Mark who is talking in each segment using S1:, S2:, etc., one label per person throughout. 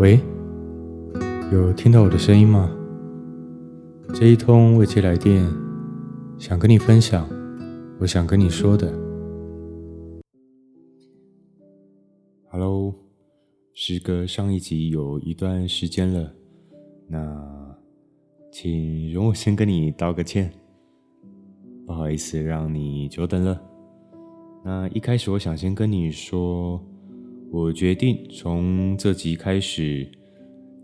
S1: 喂，有听到我的声音吗？这一通未接来电，想跟你分享，我想跟你说的。Hello，时隔上一集有一段时间了，那请容我先跟你道个歉，不好意思让你久等了。那一开始我想先跟你说。我决定从这集开始，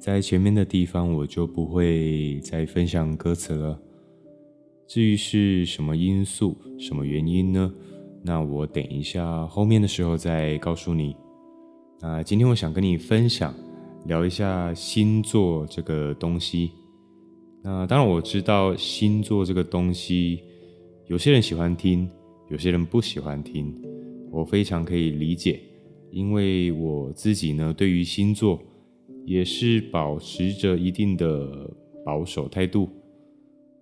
S1: 在前面的地方我就不会再分享歌词了。至于是什么因素、什么原因呢？那我等一下后面的时候再告诉你。那今天我想跟你分享，聊一下星座这个东西。那当然我知道星座这个东西，有些人喜欢听，有些人不喜欢听，我非常可以理解。因为我自己呢，对于星座也是保持着一定的保守态度。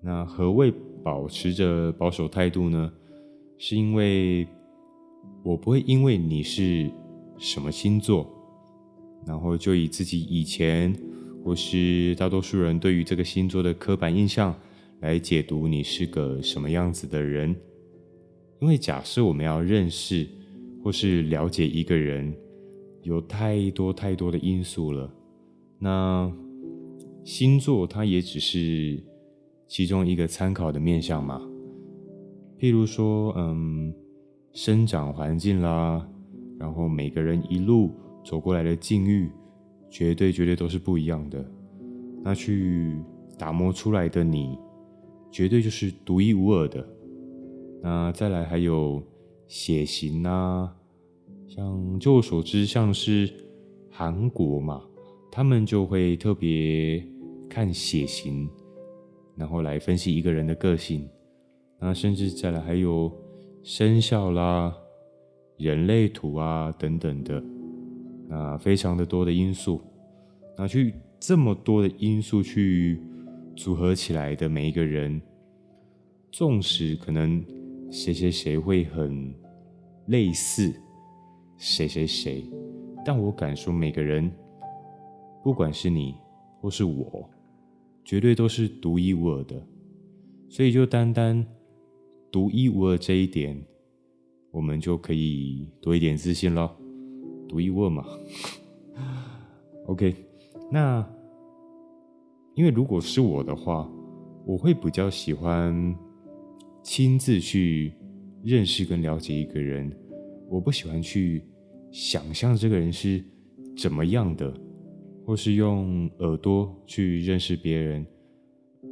S1: 那何谓保持着保守态度呢？是因为我不会因为你是什么星座，然后就以自己以前或是大多数人对于这个星座的刻板印象来解读你是个什么样子的人。因为假设我们要认识。或是了解一个人，有太多太多的因素了。那星座它也只是其中一个参考的面向嘛。譬如说，嗯，生长环境啦，然后每个人一路走过来的境遇，绝对绝对都是不一样的。那去打磨出来的你，绝对就是独一无二的。那再来还有。血型啊，像就我所知，像是韩国嘛，他们就会特别看血型，然后来分析一个人的个性。那甚至再来还有生肖啦、人类图啊等等的，那非常的多的因素。那去这么多的因素去组合起来的每一个人，纵使可能。谁谁谁会很类似谁谁谁，但我敢说，每个人，不管是你或是我，绝对都是独一无二的。所以，就单单独一无二这一点，我们就可以多一点自信咯。独一无二嘛。OK，那因为如果是我的话，我会比较喜欢。亲自去认识跟了解一个人，我不喜欢去想象这个人是怎么样的，或是用耳朵去认识别人，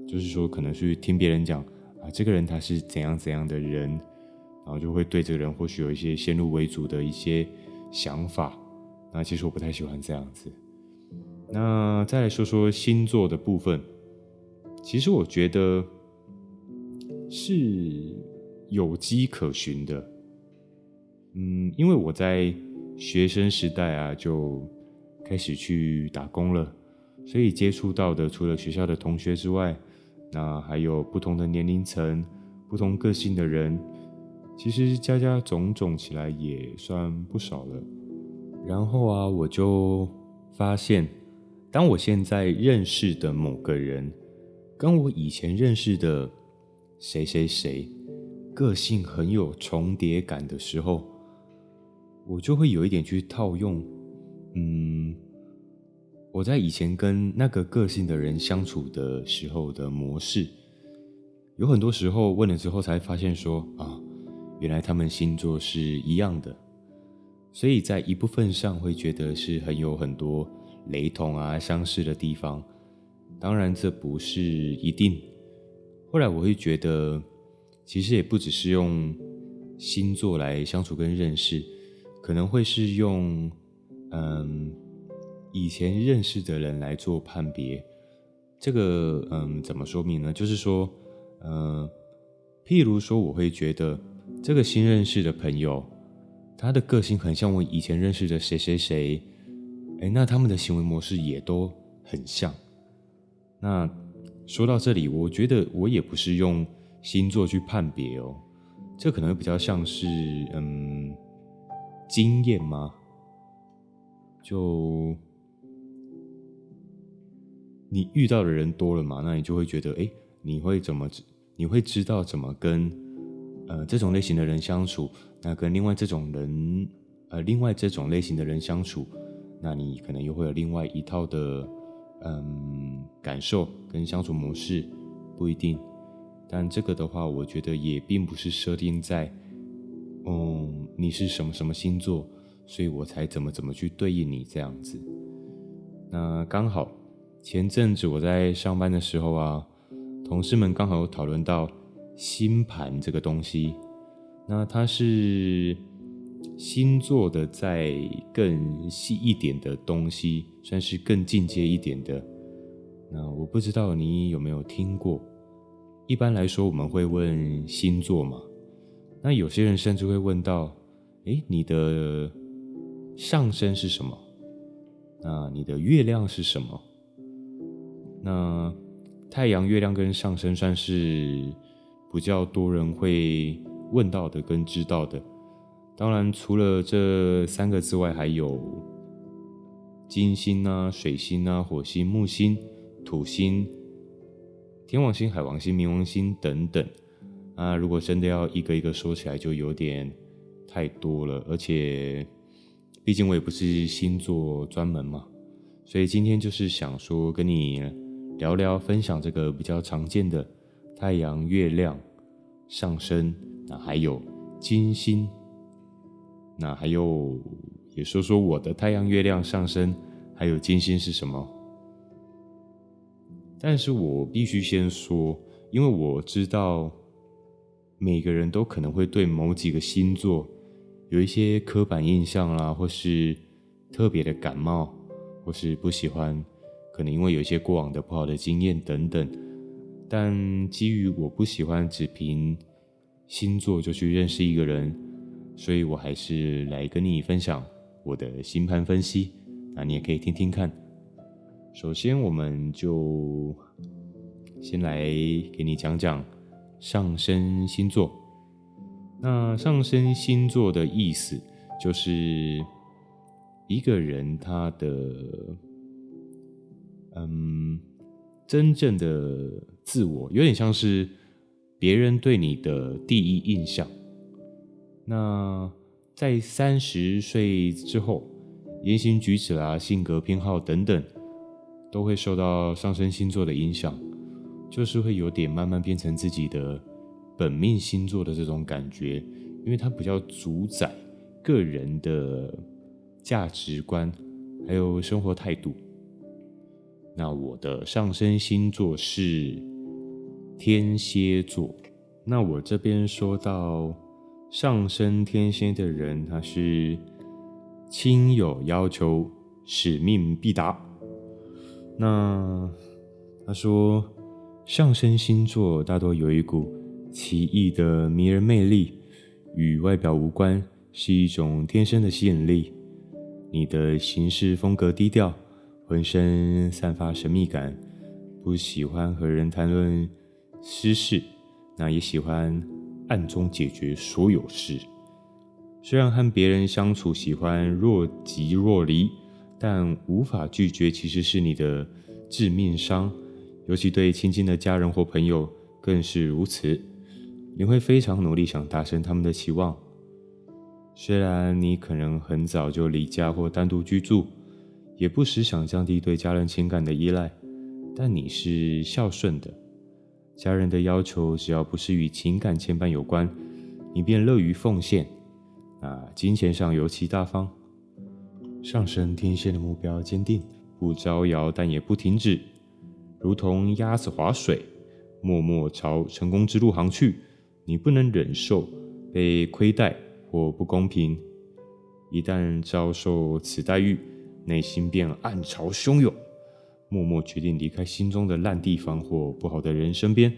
S1: 就是说可能去听别人讲啊，这个人他是怎样怎样的人，然后就会对这个人或许有一些先入为主的一些想法。那其实我不太喜欢这样子。那再来说说星座的部分，其实我觉得。是有迹可循的，嗯，因为我在学生时代啊就开始去打工了，所以接触到的除了学校的同学之外，那还有不同的年龄层、不同个性的人，其实加加总总起来也算不少了。然后啊，我就发现，当我现在认识的某个人，跟我以前认识的。谁谁谁个性很有重叠感的时候，我就会有一点去套用。嗯，我在以前跟那个个性的人相处的时候的模式，有很多时候问了之后才发现说啊，原来他们星座是一样的，所以在一部分上会觉得是很有很多雷同啊、相似的地方。当然，这不是一定。后来我会觉得，其实也不只是用星座来相处跟认识，可能会是用嗯以前认识的人来做判别。这个嗯怎么说明呢？就是说，嗯，譬如说，我会觉得这个新认识的朋友，他的个性很像我以前认识的谁谁谁，哎，那他们的行为模式也都很像，那。说到这里，我觉得我也不是用星座去判别哦，这可能比较像是嗯经验吗？就你遇到的人多了嘛，那你就会觉得，哎，你会怎么，你会知道怎么跟呃这种类型的人相处，那跟另外这种人，呃，另外这种类型的人相处，那你可能又会有另外一套的嗯感受跟相处模式，不一定。但这个的话，我觉得也并不是设定在，嗯，你是什么什么星座，所以我才怎么怎么去对应你这样子。那刚好。前阵子我在上班的时候啊，同事们刚好有讨论到星盘这个东西。那它是星座的再更细一点的东西，算是更进阶一点的。那我不知道你有没有听过？一般来说我们会问星座嘛，那有些人甚至会问到：诶，你的上升是什么？那你的月亮是什么？那太阳、月亮跟上升算是比较多人会问到的跟知道的。当然，除了这三个之外，还有金星啊、水星啊、火星、木星、土星、天王星、海王星、冥王星等等。啊，如果真的要一个一个说起来，就有点太多了。而且，毕竟我也不是星座专门嘛，所以今天就是想说跟你。聊聊分享这个比较常见的太阳、月亮、上升，那还有金星，那还有也说说我的太阳、月亮、上升还有金星是什么？但是我必须先说，因为我知道每个人都可能会对某几个星座有一些刻板印象啦，或是特别的感冒，或是不喜欢。可能因为有一些过往的不好的经验等等，但基于我不喜欢只凭星座就去认识一个人，所以我还是来跟你分享我的星盘分析。那你也可以听听看。首先，我们就先来给你讲讲上升星座。那上升星座的意思就是一个人他的。嗯，真正的自我有点像是别人对你的第一印象。那在三十岁之后，言行举止啊、性格偏好等等，都会受到上升星座的影响，就是会有点慢慢变成自己的本命星座的这种感觉，因为它比较主宰个人的价值观，还有生活态度。那我的上升星座是天蝎座。那我这边说到上升天蝎的人，他是亲友要求，使命必达。那他说，上升星座大多有一股奇异的迷人魅力，与外表无关，是一种天生的吸引力。你的行事风格低调。浑身散发神秘感，不喜欢和人谈论私事，那也喜欢暗中解决所有事。虽然和别人相处喜欢若即若离，但无法拒绝其实是你的致命伤，尤其对亲近的家人或朋友更是如此。你会非常努力想达成他们的期望，虽然你可能很早就离家或单独居住。也不时想降低对家人情感的依赖，但你是孝顺的，家人的要求只要不是与情感牵绊有关，你便乐于奉献。啊，金钱上尤其大方。上升天蝎的目标坚定，不招摇但也不停止，如同鸭子划水，默默朝成功之路航去。你不能忍受被亏待或不公平，一旦遭受此待遇。内心便暗潮汹涌，默默决定离开心中的烂地方或不好的人身边。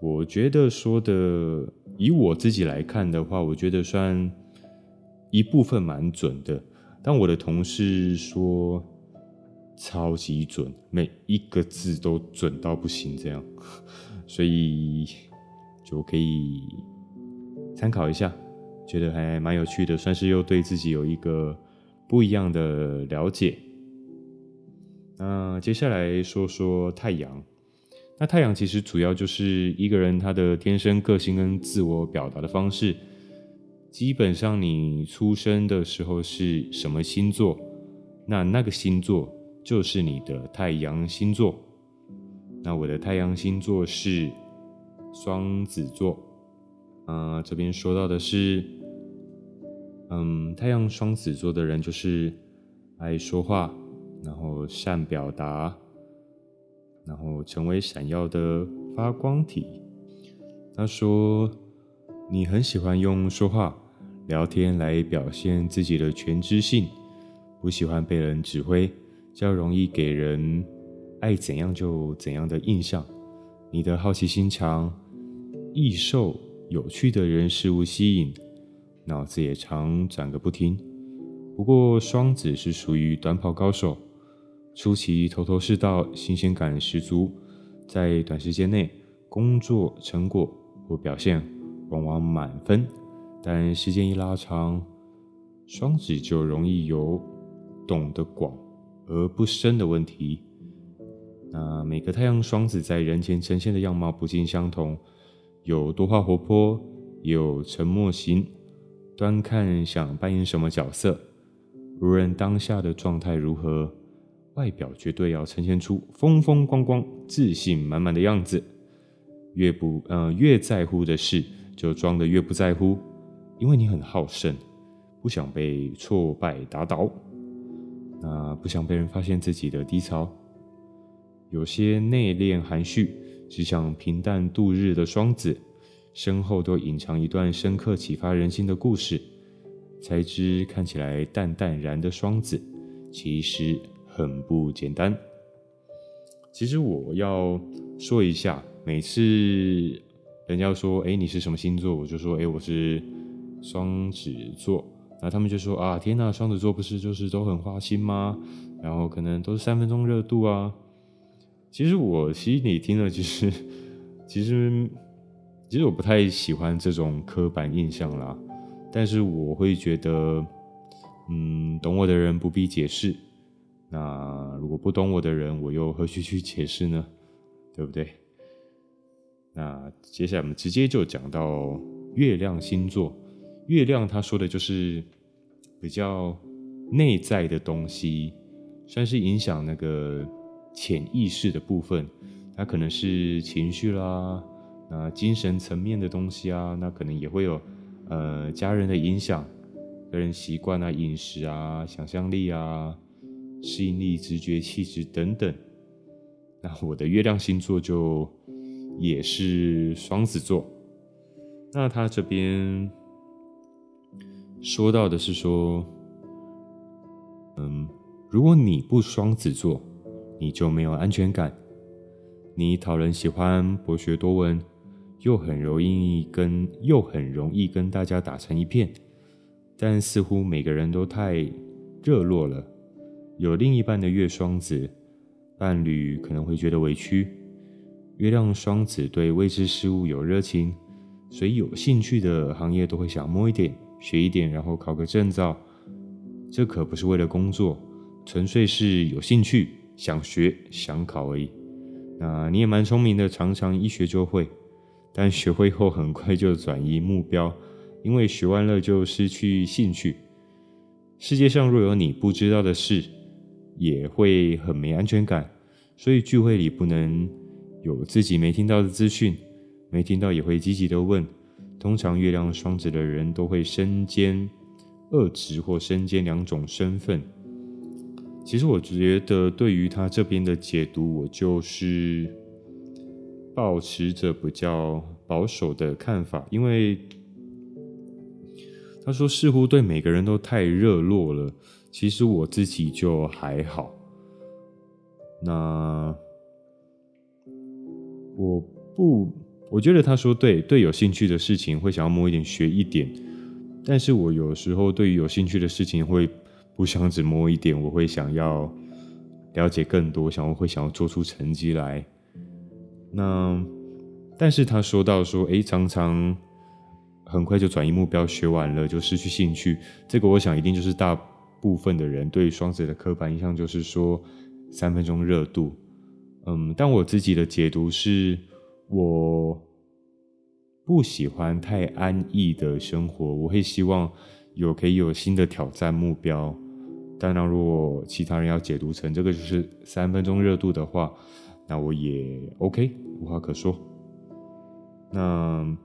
S1: 我觉得说的，以我自己来看的话，我觉得算一部分蛮准的。但我的同事说超级准，每一个字都准到不行，这样，所以就可以参考一下，觉得还蛮有趣的，算是又对自己有一个。不一样的了解。那接下来说说太阳。那太阳其实主要就是一个人他的天生个性跟自我表达的方式。基本上你出生的时候是什么星座，那那个星座就是你的太阳星座。那我的太阳星座是双子座。啊、这边说到的是，嗯，太阳双子座的人就是爱说话，然后善表达。然后成为闪耀的发光体。他说：“你很喜欢用说话、聊天来表现自己的全知性，不喜欢被人指挥，较容易给人爱怎样就怎样的印象。你的好奇心强，易受有趣的人事物吸引，脑子也常转个不停。不过双子是属于短跑高手。”出奇头头是道，新鲜感十足，在短时间内工作成果或表现往往满分，但时间一拉长，双子就容易有懂得广而不深的问题。那每个太阳双子在人前呈现的样貌不尽相同，有多话活泼，也有沉默型，端看想扮演什么角色，无论当下的状态如何。外表绝对要呈现出风风光光、自信满满的样子。越不呃越在乎的事，就装得越不在乎，因为你很好胜，不想被挫败打倒，那不想被人发现自己的低潮。有些内敛含蓄、只想平淡度日的双子，身后都隐藏一段深刻启发人心的故事。才知看起来淡淡然的双子，其实。很不简单。其实我要说一下，每次人家说“哎，你是什么星座？”我就说：“哎，我是双子座。”那他们就说：“啊，天呐，双子座不是就是都很花心吗？然后可能都是三分钟热度啊。”其实我心里听了，其实其实其实我不太喜欢这种刻板印象啦。但是我会觉得，嗯，懂我的人不必解释。那如果不懂我的人，我又何须去解释呢？对不对？那接下来我们直接就讲到月亮星座。月亮他说的就是比较内在的东西，算是影响那个潜意识的部分。它可能是情绪啦，那精神层面的东西啊，那可能也会有呃家人的影响、个人习惯啊、饮食啊、想象力啊。吸引力、直觉、气质等等。那我的月亮星座就也是双子座。那他这边说到的是说，嗯，如果你不双子座，你就没有安全感。你讨人喜欢，博学多闻，又很容易跟又很容易跟大家打成一片，但似乎每个人都太热络了。有另一半的月双子伴侣可能会觉得委屈。月亮双子对未知事物有热情，所以有兴趣的行业都会想摸一点、学一点，然后考个证照。这可不是为了工作，纯粹是有兴趣、想学、想考而已。那你也蛮聪明的，常常一学就会，但学会后很快就转移目标，因为学完了就失去兴趣。世界上若有你不知道的事，也会很没安全感，所以聚会里不能有自己没听到的资讯，没听到也会积极的问。通常月亮双子的人都会身兼二职或身兼两种身份。其实我觉得对于他这边的解读，我就是抱持着比较保守的看法，因为他说似乎对每个人都太热络了。其实我自己就还好，那我不，我觉得他说对，对有兴趣的事情会想要摸一点学一点，但是我有时候对于有兴趣的事情会不想只摸一点，我会想要了解更多，想要会想要做出成绩来。那但是他说到说，诶，常常很快就转移目标，学完了就失去兴趣，这个我想一定就是大。部分的人对双子的刻板印象就是说，三分钟热度。嗯，但我自己的解读是，我不喜欢太安逸的生活，我会希望有可以有新的挑战目标。当然，如果其他人要解读成这个就是三分钟热度的话，那我也 OK，无话可说。那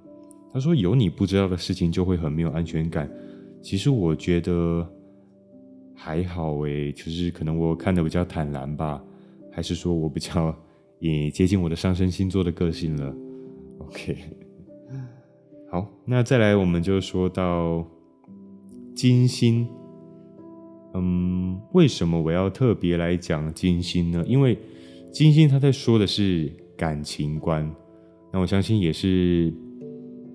S1: 他说有你不知道的事情就会很没有安全感，其实我觉得还好诶，就是可能我看的比较坦然吧。还是说我比较 也接近我的上升星座的个性了，OK。好，那再来我们就说到金星。嗯，为什么我要特别来讲金星呢？因为金星它在说的是感情观，那我相信也是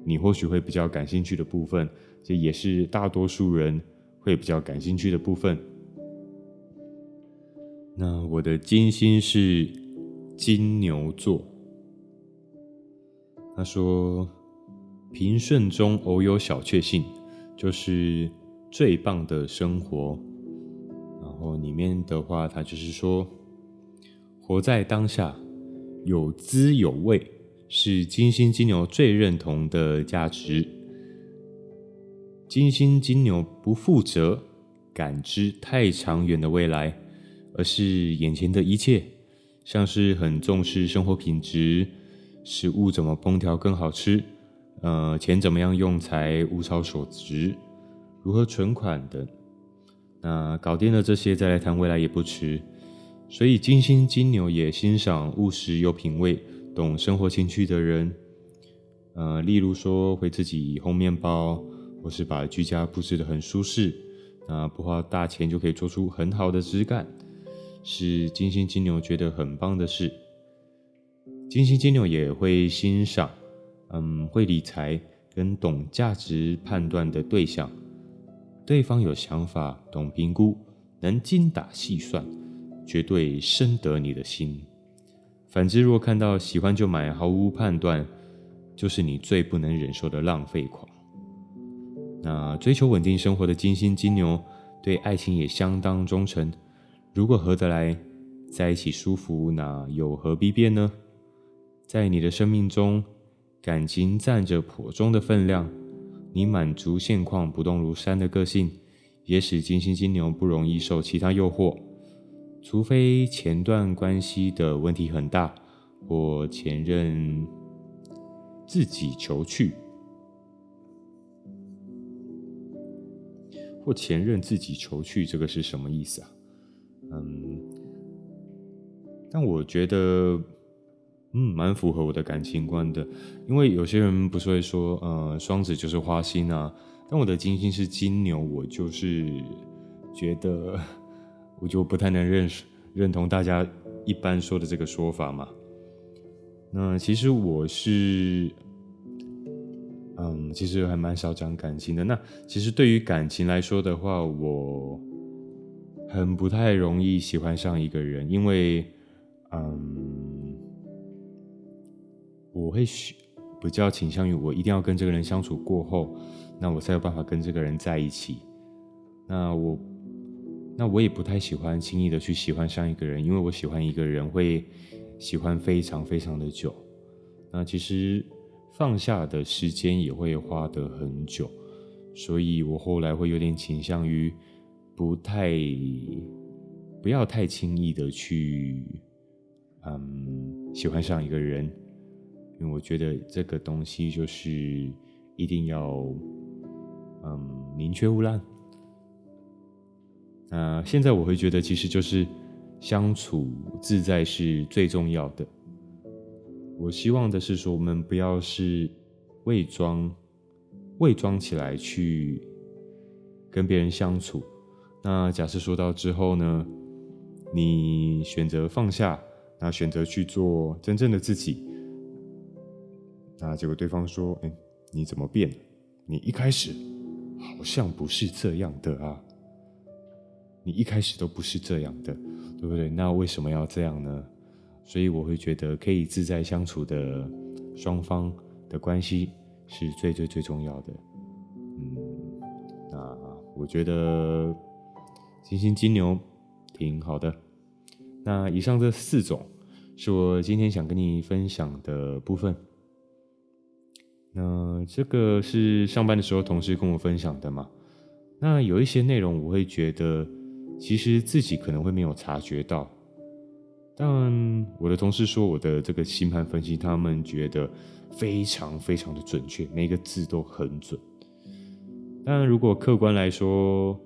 S1: 你或许会比较感兴趣的部分，这也是大多数人会比较感兴趣的部分。那我的金星是金牛座。他说，平顺中偶有小确幸，就是最棒的生活。然后里面的话，他就是说，活在当下，有滋有味，是金星金牛最认同的价值。金星金牛不负责感知太长远的未来。而是眼前的一切，像是很重视生活品质，食物怎么烹调更好吃，呃，钱怎么样用才物超所值，如何存款等。那搞定了这些，再来谈未来也不迟。所以金星金牛也欣赏务实、有品味、懂生活情趣的人。呃，例如说会自己烘面包，或是把居家布置得很舒适，那不花大钱就可以做出很好的质感。是金星金牛觉得很棒的事。金星金牛也会欣赏，嗯，会理财跟懂价值判断的对象，对方有想法、懂评估、能精打细算，绝对深得你的心。反之，若看到喜欢就买，毫无判断，就是你最不能忍受的浪费狂。那追求稳定生活的金星金牛，对爱情也相当忠诚。如果合得来，在一起舒服，那又何必变呢？在你的生命中，感情占着颇重的分量。你满足现况、不动如山的个性，也使金星金牛不容易受其他诱惑。除非前段关系的问题很大，或前任自己求去，或前任自己求去，这个是什么意思啊？嗯，但我觉得，嗯，蛮符合我的感情观的。因为有些人不是会说，呃，双子就是花心啊。但我的金星是金牛，我就是觉得，我就不太能认识认同大家一般说的这个说法嘛。那其实我是，嗯，其实还蛮少讲感情的。那其实对于感情来说的话，我。很不太容易喜欢上一个人，因为，嗯，我会比较倾向于我一定要跟这个人相处过后，那我才有办法跟这个人在一起。那我，那我也不太喜欢轻易的去喜欢上一个人，因为我喜欢一个人会喜欢非常非常的久。那其实放下的时间也会花得很久，所以我后来会有点倾向于。不太，不要太轻易的去，嗯，喜欢上一个人，因为我觉得这个东西就是一定要，嗯，宁缺毋滥。那现在我会觉得，其实就是相处自在是最重要的。我希望的是说，我们不要是伪装，伪装起来去跟别人相处。那假设说到之后呢，你选择放下，那选择去做真正的自己，那结果对方说：“哎，你怎么变？你一开始好像不是这样的啊，你一开始都不是这样的，对不对？那为什么要这样呢？所以我会觉得可以自在相处的双方的关系是最最最重要的。嗯，那我觉得。金星金牛挺好的，那以上这四种是我今天想跟你分享的部分。那这个是上班的时候同事跟我分享的嘛？那有一些内容我会觉得，其实自己可能会没有察觉到，但我的同事说我的这个星盘分析，他们觉得非常非常的准确，每个字都很准。当然，如果客观来说，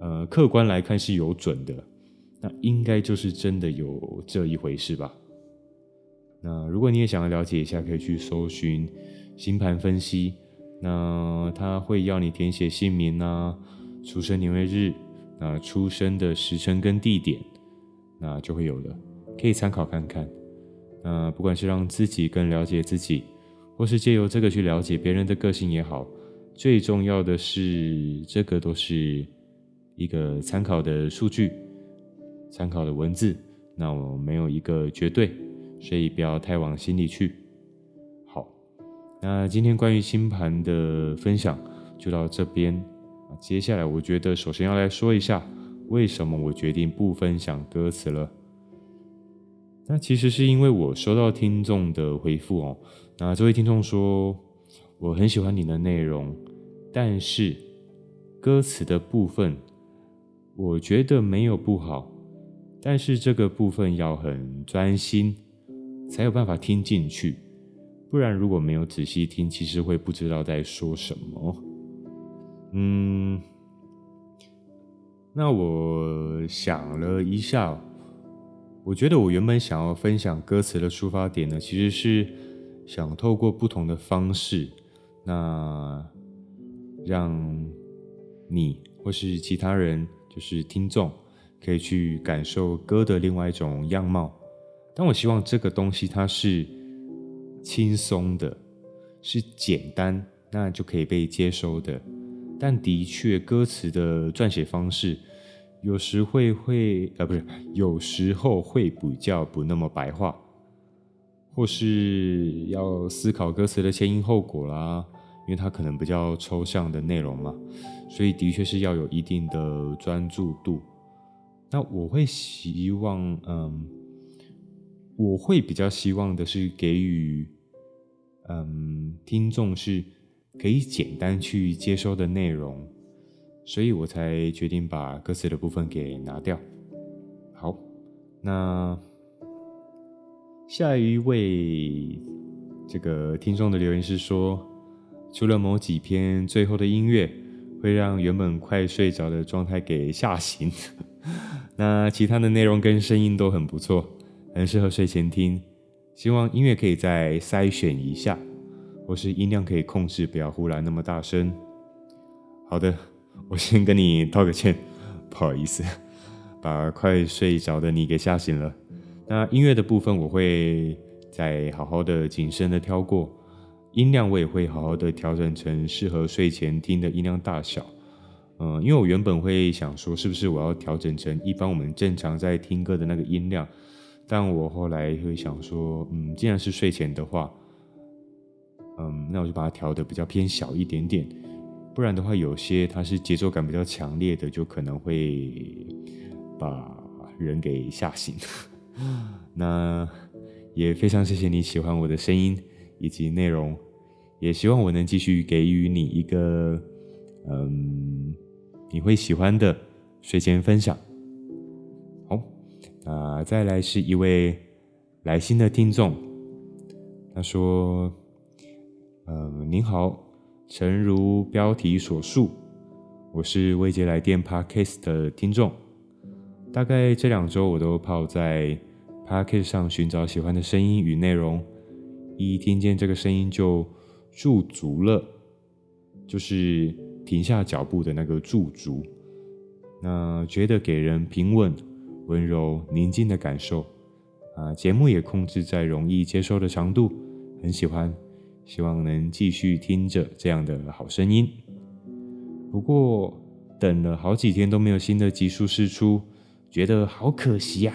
S1: 呃，客观来看是有准的，那应该就是真的有这一回事吧？那如果你也想要了解一下，可以去搜寻星盘分析。那他会要你填写姓名啊、出生年月日、那出生的时辰跟地点，那就会有了，可以参考看看。那不管是让自己更了解自己，或是借由这个去了解别人的个性也好，最重要的是，这个都是一个参考的数据、参考的文字，那我没有一个绝对，所以不要太往心里去。好那今天关于星盘的分享就到这边。接下来，我觉得首先要来说一下为什么我决定不分享歌词了。那其实是因为我收到听众的回复哦。那这位听众说，我很喜欢你的内容，但是歌词的部分我觉得没有不好，但是这个部分要很专心才有办法听进去。不然，如果没有仔细听，其实会不知道在说什么。嗯，那我想了一下，我觉得我原本想要分享歌词的出发点呢，其实是想透过不同的方式，那让你或是其他人，就是听众，可以去感受歌的另外一种样貌。但我希望这个东西它是。轻松的，是简单，那就可以被接收的。但的确，歌词的撰写方式有时会会呃，不是，有时候会比较不那么白话，或是要思考歌词的前因后果啦，因为它可能比较抽象的内容嘛，所以的确是要有一定的专注度。那我会希望，嗯，我会比较希望的是给予。嗯，听众是可以简单去接收的内容，所以我才决定把歌词的部分给拿掉。好，那下一位这个听众的留言是说，除了某几篇最后的音乐会让原本快睡着的状态给吓醒，那其他的内容跟声音都很不错，很适合睡前听。希望音乐可以再筛选一下，或是音量可以控制，不要忽然那么大声。好的，我先跟你道个歉，不好意思，把快睡着的你给吓醒了。那音乐的部分我会再好好的谨慎的挑过，音量我也会好好的调整成适合睡前听的音量大小。嗯，因为我原本会想说，是不是我要调整成一般我们正常在听歌的那个音量。但我后来会想说，嗯，既然是睡前的话，嗯，那我就把它调的比较偏小一点点，不然的话，有些它是节奏感比较强烈的，就可能会把人给吓醒。那也非常谢谢你喜欢我的声音以及内容，也希望我能继续给予你一个，嗯，你会喜欢的睡前分享。啊，再来是一位来信的听众，他说：“嗯，您好，诚如标题所述，我是未接来电 Podcast 的听众。大概这两周，我都泡在 Podcast 上寻找喜欢的声音与内容，一听见这个声音就驻足了，就是停下脚步的那个驻足，那觉得给人平稳。”温柔宁静的感受，啊，节目也控制在容易接收的长度，很喜欢，希望能继续听着这样的好声音。不过等了好几天都没有新的集数释出，觉得好可惜呀。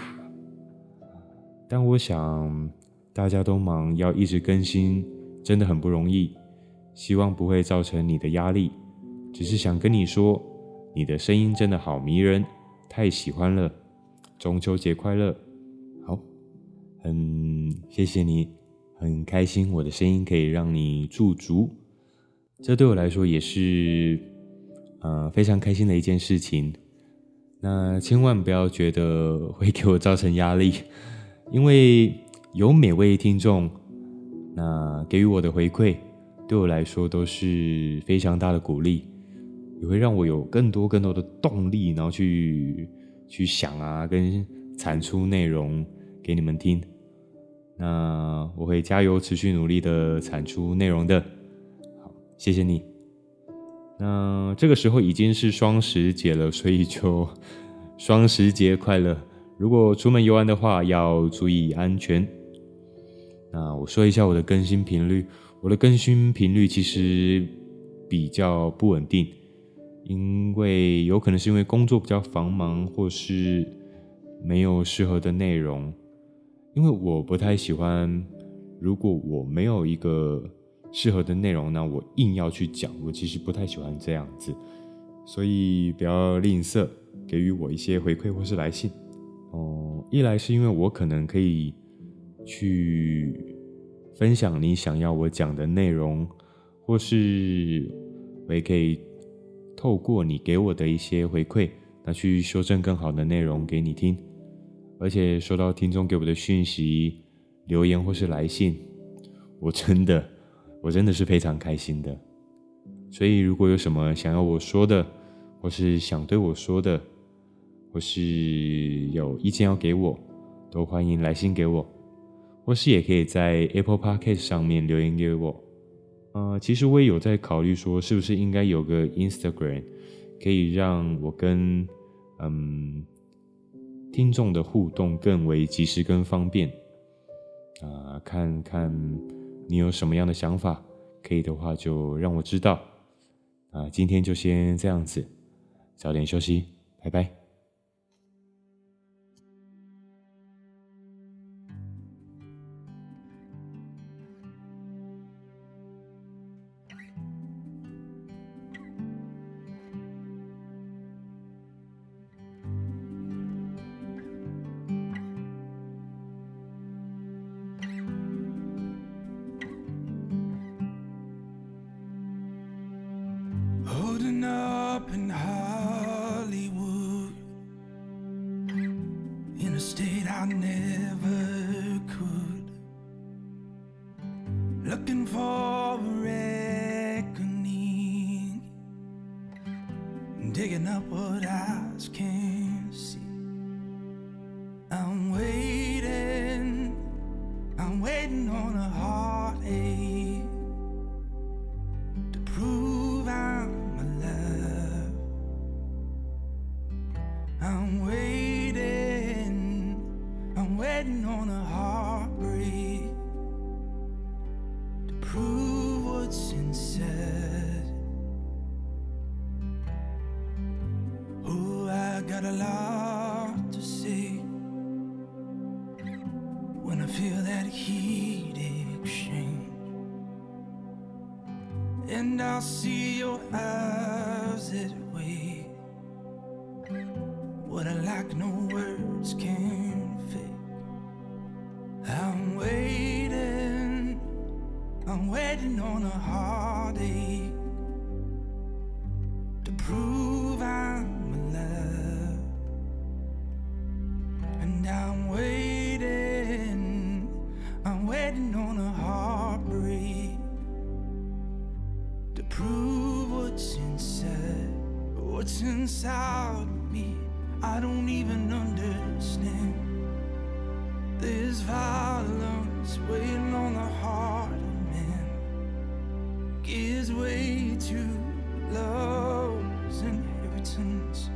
S1: 但我想大家都忙，要一直更新真的很不容易，希望不会造成你的压力。只是想跟你说，你的声音真的好迷人，太喜欢了。中秋节快乐！很谢谢你，很开心我的声音可以让你驻足，这对我来说也是呃非常开心的一件事情。那千万不要觉得会给我造成压力，因为有每位听众那给予我的回馈，对我来说都是非常大的鼓励，也会让我有更多更多的动力，然后去去想啊，跟产出内容给你们听。那我会加油，持续努力的产出内容的。好，谢谢你。那这个时候已经是双十节了，所以就 双十节快乐。如果出门游玩的话，要注意安全。那我说一下我的更新频率，我的更新频率其实比较不稳定，因为有可能是因为工作比较繁忙，或是没有适合的内容。因为我不太喜欢，如果我没有一个。适合的内容呢，我硬要去讲，我其实不太喜欢这样子，所以不要吝啬给予我一些回馈或是来信。哦，一来是因为我可能可以去分享你想要我讲的内容，或是我也可以透过你给我的一些回馈，那去修正更好的内容给你听。而且收到听众给我的讯息、留言或是来信，我真的。我真的是非常开心的，所以如果有什么想要我说的，或是想对我说的，或是有意见要给我，都欢迎来信给我，或是也可以在 Apple Podcast 上面留言给我。呃，其实我也有在考虑说，是不是应该有个 Instagram，可以让我跟嗯听众的互动更为及时跟方便。啊、看看。你有什么样的想法？可以的话就让我知道。啊，今天就先这样子，早点休息，拜拜。
S2: to prove what's inside. I got a lot to see when I feel that heat exchange, and I'll see. even understand this violence waiting on the heart of man gives way to love's inheritance.